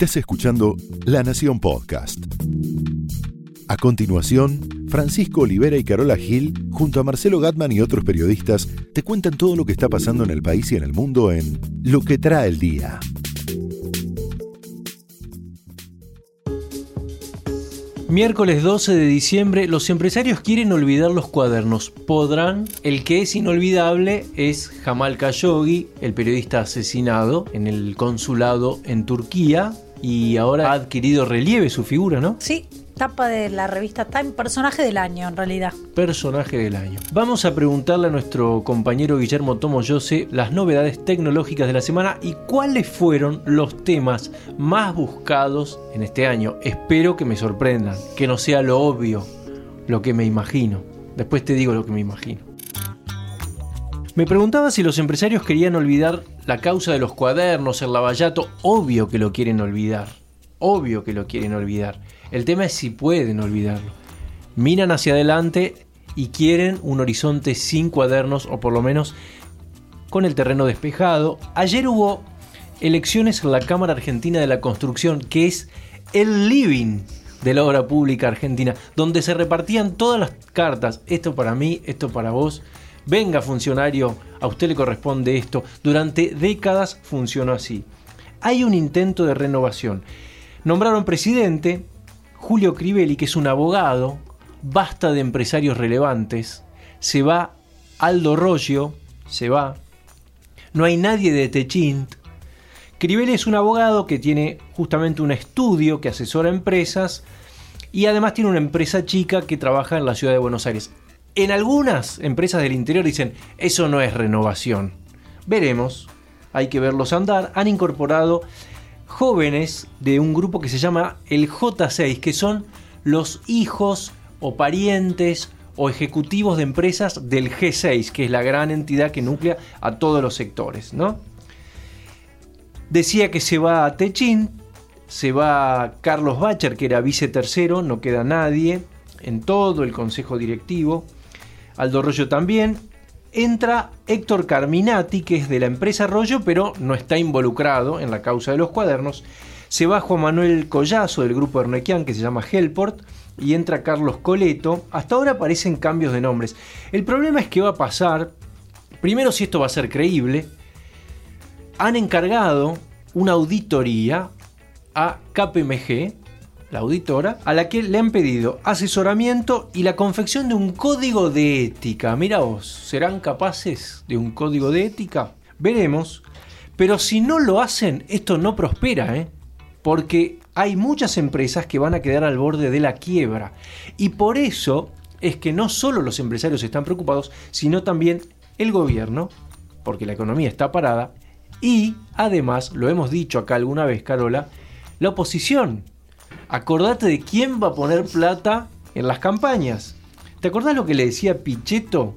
Estás escuchando La Nación Podcast. A continuación, Francisco Olivera y Carola Gil, junto a Marcelo Gatman y otros periodistas, te cuentan todo lo que está pasando en el país y en el mundo en Lo que trae el día. Miércoles 12 de diciembre, los empresarios quieren olvidar los cuadernos. ¿Podrán? El que es inolvidable es Jamal Khashoggi, el periodista asesinado en el consulado en Turquía y ahora ha adquirido relieve su figura, ¿no? Sí, tapa de la revista Time, personaje del año en realidad. Personaje del año. Vamos a preguntarle a nuestro compañero Guillermo Tomoyose las novedades tecnológicas de la semana y cuáles fueron los temas más buscados en este año. Espero que me sorprendan, que no sea lo obvio, lo que me imagino. Después te digo lo que me imagino. Me preguntaba si los empresarios querían olvidar la causa de los cuadernos, el lavallato. Obvio que lo quieren olvidar. Obvio que lo quieren olvidar. El tema es si pueden olvidarlo. Miran hacia adelante y quieren un horizonte sin cuadernos o por lo menos con el terreno despejado. Ayer hubo elecciones en la Cámara Argentina de la Construcción, que es el living de la obra pública argentina, donde se repartían todas las cartas, esto para mí, esto para vos, venga funcionario, a usted le corresponde esto. Durante décadas funcionó así. Hay un intento de renovación. Nombraron presidente Julio Crivelli, que es un abogado, basta de empresarios relevantes, se va Aldo Roggio, se va, no hay nadie de Techint. Crivelli es un abogado que tiene justamente un estudio que asesora empresas y además tiene una empresa chica que trabaja en la ciudad de Buenos Aires. En algunas empresas del interior dicen, eso no es renovación. Veremos, hay que verlos andar. Han incorporado jóvenes de un grupo que se llama el J6, que son los hijos o parientes o ejecutivos de empresas del G6, que es la gran entidad que nuclea a todos los sectores. ¿no? Decía que se va a Techín, se va Carlos Bacher, que era vice tercero, no queda nadie en todo el consejo directivo. Aldo Rollo también. Entra Héctor Carminati, que es de la empresa Rollo, pero no está involucrado en la causa de los cuadernos. Se va Juan Manuel Collazo del grupo Ernequian, que se llama Helport, y entra Carlos Coleto. Hasta ahora aparecen cambios de nombres. El problema es que va a pasar, primero si esto va a ser creíble, han encargado una auditoría a KPMG, la auditora, a la que le han pedido asesoramiento y la confección de un código de ética. Mira vos, ¿serán capaces de un código de ética? Veremos. Pero si no lo hacen, esto no prospera, ¿eh? Porque hay muchas empresas que van a quedar al borde de la quiebra. Y por eso es que no solo los empresarios están preocupados, sino también el gobierno, porque la economía está parada. Y además, lo hemos dicho acá alguna vez, Carola, la oposición acordate de quién va a poner plata en las campañas. ¿Te acordás lo que le decía Pichetto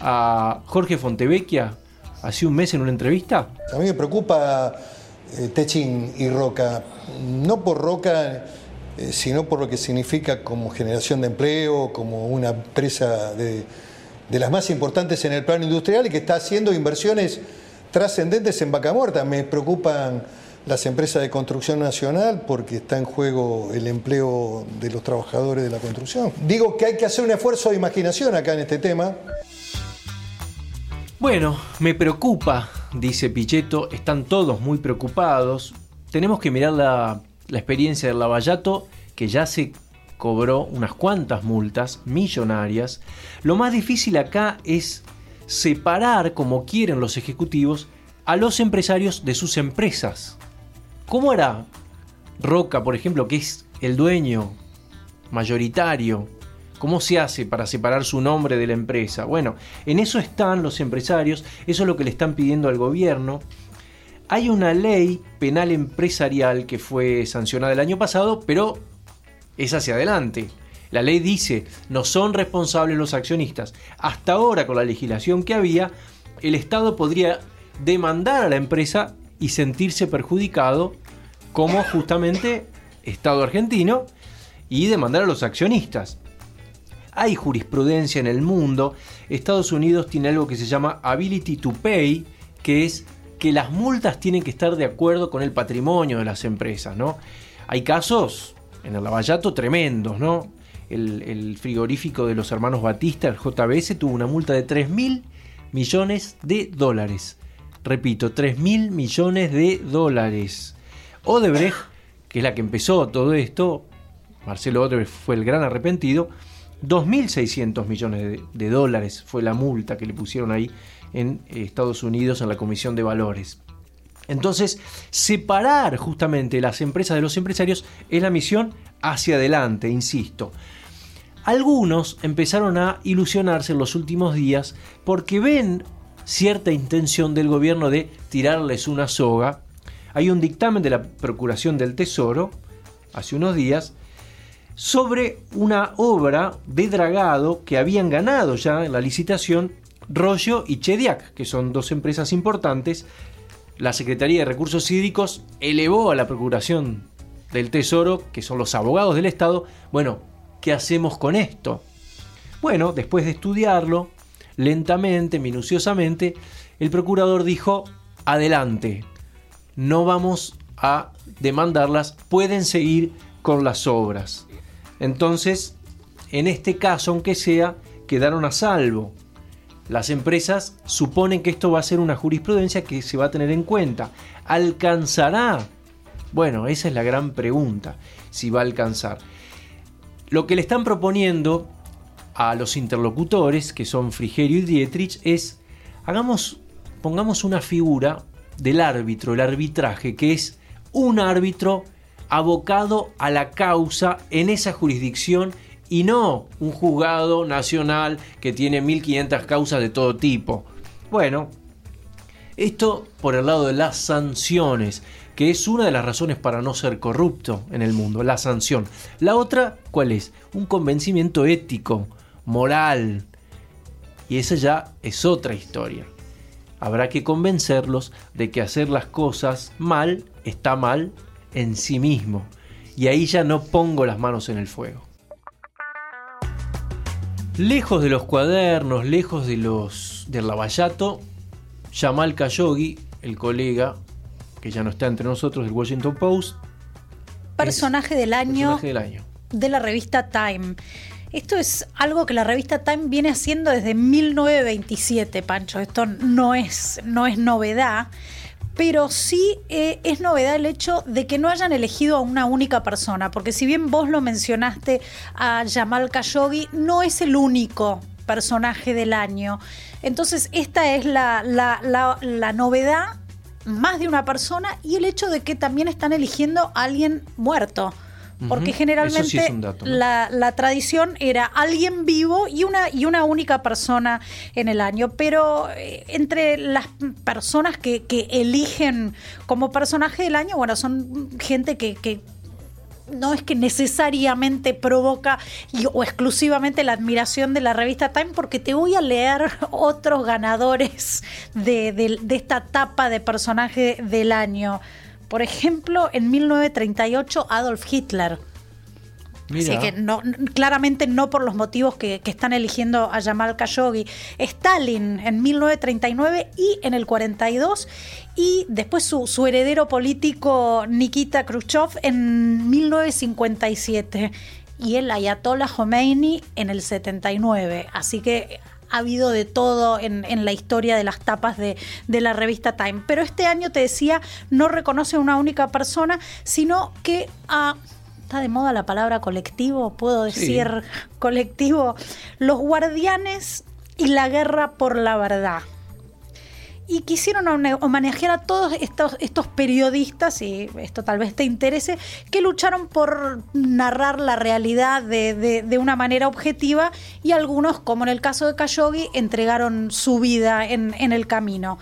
a Jorge Fontevecchia hace un mes en una entrevista? A mí me preocupa eh, Techin y Roca, no por Roca, eh, sino por lo que significa como generación de empleo, como una empresa de, de las más importantes en el plano industrial y que está haciendo inversiones trascendentes en vaca muerta. Me preocupan las empresas de construcción nacional porque está en juego el empleo de los trabajadores de la construcción. Digo que hay que hacer un esfuerzo de imaginación acá en este tema. Bueno, me preocupa, dice Pichetto, están todos muy preocupados. Tenemos que mirar la, la experiencia del Lavallato, que ya se cobró unas cuantas multas millonarias. Lo más difícil acá es separar, como quieren los ejecutivos, a los empresarios de sus empresas. ¿Cómo hará Roca, por ejemplo, que es el dueño mayoritario? ¿Cómo se hace para separar su nombre de la empresa? Bueno, en eso están los empresarios, eso es lo que le están pidiendo al gobierno. Hay una ley penal empresarial que fue sancionada el año pasado, pero es hacia adelante. La ley dice, no son responsables los accionistas. Hasta ahora, con la legislación que había, el Estado podría demandar a la empresa y sentirse perjudicado como justamente Estado argentino y demandar a los accionistas. Hay jurisprudencia en el mundo. Estados Unidos tiene algo que se llama ability to pay, que es que las multas tienen que estar de acuerdo con el patrimonio de las empresas, ¿no? Hay casos en el Lavallato tremendos, ¿no? El, frigorífico de los hermanos Batista, el JBS, tuvo una multa de 3 mil millones de dólares. Repito, 3 mil millones de dólares. Odebrecht, que es la que empezó todo esto, Marcelo Odebrecht fue el gran arrepentido, 2.600 millones de, dólares fue la multa que le pusieron ahí en Estados Unidos en la Comisión de Valores. Entonces, separar justamente las empresas de los empresarios es la misión hacia adelante, insisto. Algunos empezaron a ilusionarse en los últimos días porque ven cierta intención del gobierno de tirarles una soga. Hay un dictamen de la Procuración del Tesoro, hace unos días, sobre una obra de dragado que habían ganado ya en la licitación Rollo y Chediac, que son dos empresas importantes. La Secretaría de Recursos Hídricos elevó a la Procuración del Tesoro, que son los abogados del Estado, bueno, ¿qué hacemos con esto? Bueno, después de estudiarlo, lentamente, minuciosamente, el procurador dijo, adelante, no vamos a demandarlas, pueden seguir con las obras. Entonces, en este caso, aunque sea, quedaron a salvo. Las empresas suponen que esto va a ser una jurisprudencia que se va a tener en cuenta. ¿Alcanzará? Bueno, esa es la gran pregunta, si va a alcanzar. Lo que le están proponiendo a los interlocutores, que son Frigerio y Dietrich, es hagamos, pongamos una figura del árbitro, el arbitraje, que es un árbitro abocado a la causa en esa jurisdicción y no un juzgado nacional que tiene 1500 causas de todo tipo. Bueno, esto por el lado de las sanciones, que es una de las razones para no ser corrupto en el mundo, la sanción. La otra, ¿cuál es? Un convencimiento ético, moral. Y esa ya es otra historia. Habrá que convencerlos de que hacer las cosas mal está mal en sí mismo. Y ahí ya no pongo las manos en el fuego. Lejos de los cuadernos, lejos de los del lavallato, Jamal Khashoggi, el colega que ya no está entre nosotros del Washington Post, personaje del año, personaje del año de la revista Time. Esto es algo que la revista Time viene haciendo desde 1927, Pancho. Esto no es, no es novedad pero sí eh, es novedad el hecho de que no hayan elegido a una única persona, porque si bien vos lo mencionaste a Jamal Khashoggi, no es el único personaje del año. Entonces, esta es la, la novedad, más de una persona, y el hecho de que también están eligiendo a alguien muerto. Porque generalmente la, tradición era alguien vivo y una, y una única persona en el año. Pero eh, entre las personas que, eligen como personaje del año, bueno, son gente que, no es que necesariamente provoca o exclusivamente la admiración de la revista Time, porque te voy a leer otros ganadores de, de esta etapa de personaje del año. Por ejemplo, en 1938 Adolf Hitler. Así que no, claramente no por los motivos que, están eligiendo a Jamal Khashoggi. Stalin en 1939 y en el 42 y después su, su heredero político Nikita Khrushchev en 1957 y el Ayatollah Khomeini en el 79. Así que ha habido de todo en, la historia de las tapas de, la revista Time. Pero este año, te decía, no reconoce a una única persona, sino que a... Está de moda la palabra colectivo, puedo decir colectivo. Los guardianes y la guerra por la verdad y quisieron homenajear a todos estos, estos periodistas, y esto tal vez te interese, que lucharon por narrar la realidad de, una manera objetiva y algunos, como en el caso de Khashoggi, entregaron su vida en, en el camino.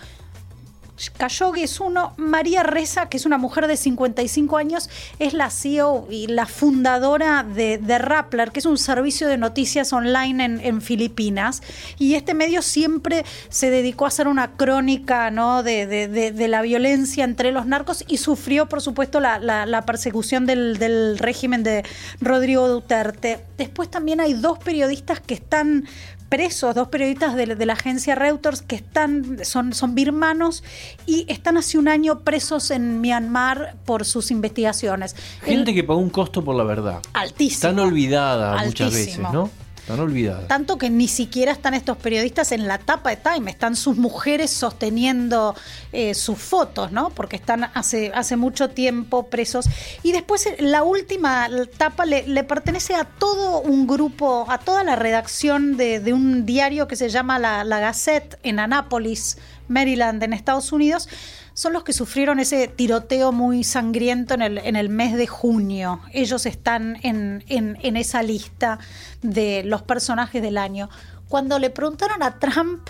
Khashoggi es uno. María Reza, que es una mujer de 55 años, es la CEO y la fundadora de, Rappler, que es un servicio de noticias online en, Filipinas. Y este medio siempre se dedicó a hacer una crónica ¿no? de, la violencia entre los narcos y sufrió, por supuesto, la, persecución del régimen de Rodrigo Duterte. Después también hay dos periodistas que están presos, dos periodistas de, la agencia Reuters que están, son, son birmanos y están hace un año presos en Myanmar por sus investigaciones. Gente que pagó un costo por la verdad. Altísimo. Tan olvidada muchas veces, ¿no? Están olvidadas. Tanto que ni siquiera están estos periodistas en la tapa de Time, están sus mujeres sosteniendo eh, sus fotos, ¿no? Porque están hace, hace mucho tiempo presos. Y después eh, la última tapa le, pertenece a todo un grupo, a toda la redacción de, un diario que se llama La, la Gazette en Anápolis, Maryland, en Estados Unidos son los que sufrieron ese tiroteo muy sangriento en el, en el mes de junio. Ellos están en, en, esa lista de los personajes del año. Cuando le preguntaron a Trump,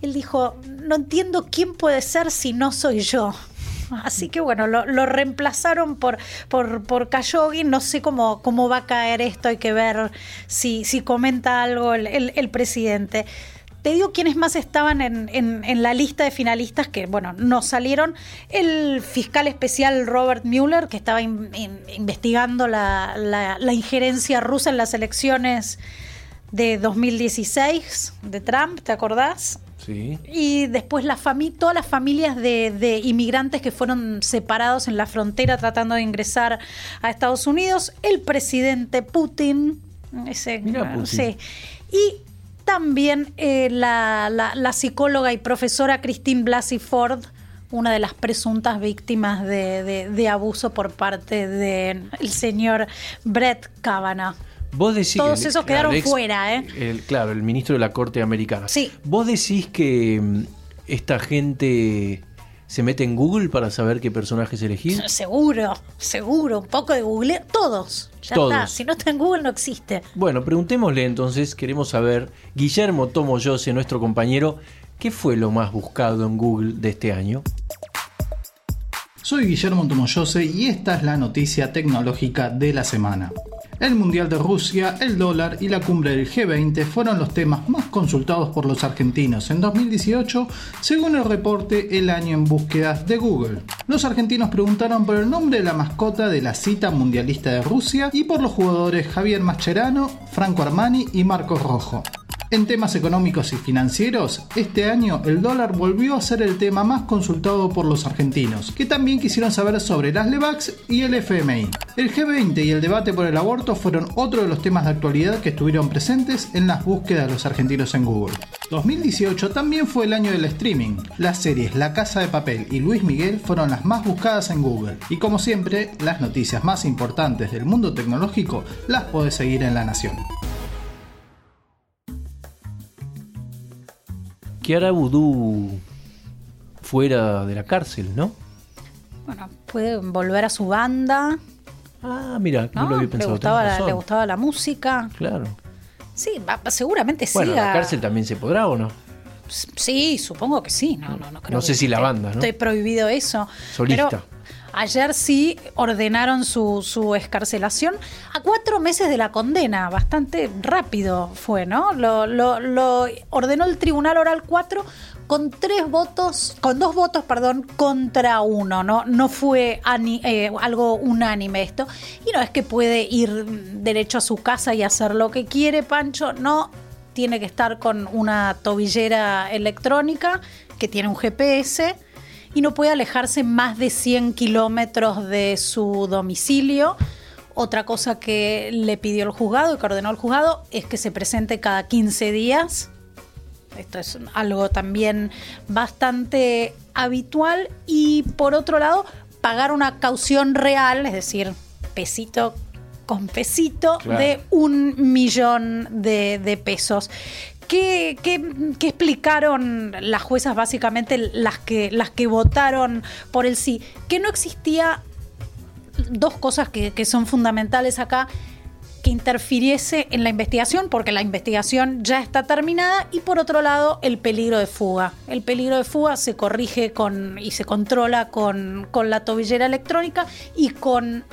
él dijo, no entiendo quién puede ser si no soy yo. Así que bueno, lo, reemplazaron por, por, por. No sé cómo, cómo va a caer esto, hay que ver si, si comenta algo el, el presidente. Te digo quiénes más estaban en, la lista de finalistas que, bueno, no salieron. El fiscal especial Robert Mueller, que estaba investigando la, injerencia rusa en las elecciones de 2016 de Trump, ¿te acordás? Sí. Y después la todas las familias de, inmigrantes que fueron separados en la frontera tratando de ingresar a Estados Unidos. El presidente Putin. Ese, Putin. Sí. Y también eh, la, psicóloga y profesora Christine Blasey Ford, una de las presuntas víctimas de, abuso por parte del señor Brett Kavanaugh. Vos decís Todos esos quedaron fuera, ¿eh? claro, el ministro de la Corte Americana. Sí. Vos decís que mm, esta gente se mete en Google para saber qué personajes elegir? Seguro, seguro. Un poco de Google. Todos. Ya está. Si no está en Google, no existe. Bueno, preguntémosle entonces. Queremos saber, Guillermo Tomo Yose, nuestro compañero, ¿qué fue lo más buscado en Google de este año? Soy Guillermo Tomoyose y esta es la noticia tecnológica de la semana. El Mundial de Rusia, el dólar y la cumbre del G20 fueron los temas más consultados por los argentinos en 2018, según el reporte El año en búsquedas de Google. Los argentinos preguntaron por el nombre de la mascota de la cita mundialista de Rusia y por los jugadores Javier Mascherano, Franco Armani y Marcos Rojo. En temas económicos y financieros, este año el dólar volvió a ser el tema más consultado por los argentinos, que también quisieron saber sobre las LEVAX y el FMI. El G20 y el debate por el aborto fueron otro de los temas de actualidad que estuvieron presentes en las búsquedas de los argentinos en Google. 2018 también fue el año del streaming. Las series La Casa de Papel y Luis Miguel fueron las más buscadas en Google. Y como siempre, las noticias más importantes del mundo tecnológico las podés seguir en La Nación. ¿Qué hará Vudú fuera de la cárcel, no? Bueno, puede volver a su banda. Ah, mira, no, lo había pensado. Le gustaba, la, le gustaba la música. Claro. Sí, seguramente sí. Bueno, en la cárcel también se podrá o no? Sí, supongo que sí. No, no, no, no sé si la banda, ¿no? Estoy prohibido eso. Solista. Ayer sí ordenaron su, su, escarcelación a cuatro meses de la condena. Bastante rápido fue, ¿no? Lo, ordenó el Tribunal Oral 4 con tres votos, con dos votos, perdón, contra uno, ¿no? No fue eh, algo unánime esto. Y no es que puede ir derecho a su casa y hacer lo que quiere, Pancho, no. Tiene que estar con una tobillera electrónica que tiene un GPS y no puede alejarse más de 100 kilómetros de su domicilio. Otra cosa que le pidió el juzgado y que ordenó el juzgado es que se presente cada 15 días. Esto es algo también bastante habitual. Y por otro lado, pagar una caución real, es decir, pesito con pesito, de un millón de, de pesos. ¿Qué, explicaron las juezas básicamente las que, las que votaron por el sí? Que no existía dos cosas que, que son fundamentales acá que interfiriese en la investigación, porque la investigación ya está terminada, y por otro lado, el peligro de fuga. El peligro de fuga se corrige con y se controla con, con la tobillera electrónica y con,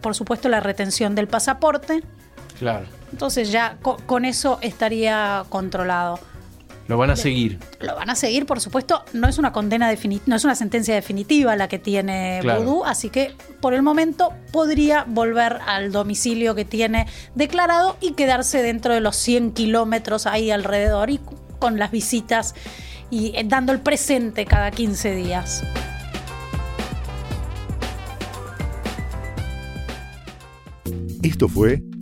por supuesto, la retención del pasaporte Claro. Entonces ya con, eso estaría controlado. Lo van a seguir. Lo van a seguir, por supuesto. No es una condena definitiva, no es una sentencia definitiva la que tiene Claro. así que por el momento podría volver al domicilio que tiene declarado y quedarse dentro de los 100 kilómetros ahí alrededor y con las visitas y eh, dando el presente cada 15 días. Esto fue